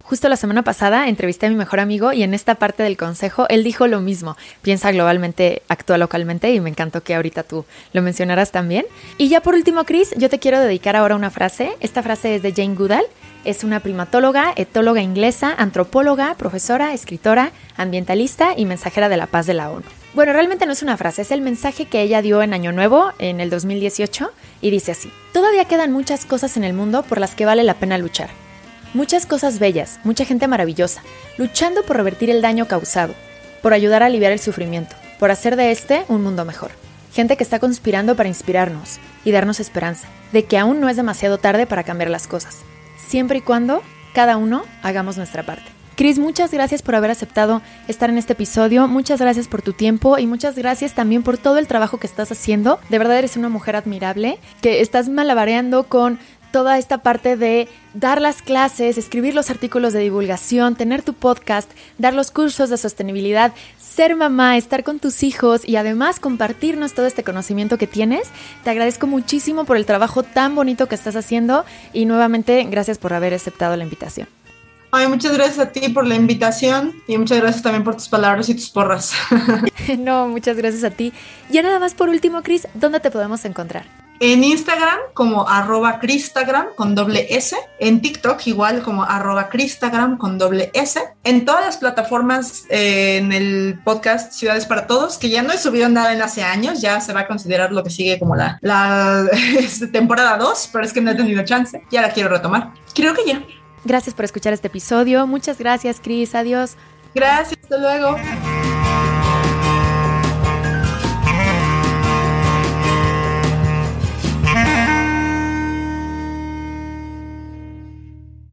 A: Justo la semana pasada entrevisté a mi mejor amigo y en esta parte del consejo él dijo lo mismo. Piensa globalmente, actúa localmente y me encantó que ahorita tú lo mencionaras también. Y ya por último, Chris, yo te quiero dedicar ahora una frase. Esta frase es de Jane Goodall. Es una primatóloga, etóloga inglesa, antropóloga, profesora, escritora, ambientalista y mensajera de la paz de la ONU. Bueno, realmente no es una frase, es el mensaje que ella dio en Año Nuevo, en el 2018, y dice así, todavía quedan muchas cosas en el mundo por las que vale la pena luchar Muchas cosas bellas, mucha gente maravillosa, luchando por revertir el daño causado, por ayudar a aliviar el sufrimiento, por hacer de este un mundo mejor. Gente que está conspirando para inspirarnos y darnos esperanza, de que aún no es demasiado tarde para cambiar las cosas, siempre y cuando cada uno hagamos nuestra parte. Cris, muchas gracias por haber aceptado estar en este episodio, muchas gracias por tu tiempo y muchas gracias también por todo el trabajo que estás haciendo. De verdad eres una mujer admirable, que estás malabareando con toda esta parte de dar las clases, escribir los artículos de divulgación, tener tu podcast, dar los cursos de sostenibilidad, ser mamá, estar con tus hijos y además compartirnos todo este conocimiento que tienes. Te agradezco muchísimo por el trabajo tan bonito que estás haciendo y nuevamente gracias por haber aceptado la invitación.
B: Ay, muchas gracias a ti por la invitación y muchas gracias también por tus palabras y tus porras. <laughs>
A: no, muchas gracias a ti. Ya nada más por último, Cris, ¿dónde te podemos encontrar?
B: En Instagram como arroba Cristagram con doble S. En TikTok igual como arroba Cristagram con doble S. En todas las plataformas eh, en el podcast Ciudades para Todos, que ya no he subido nada en hace años, ya se va a considerar lo que sigue como la, la <laughs> este, temporada 2, pero es que no he tenido chance. Ya la quiero retomar. Creo que ya.
A: Gracias por escuchar este episodio. Muchas gracias, Cris. Adiós.
B: Gracias. Hasta luego.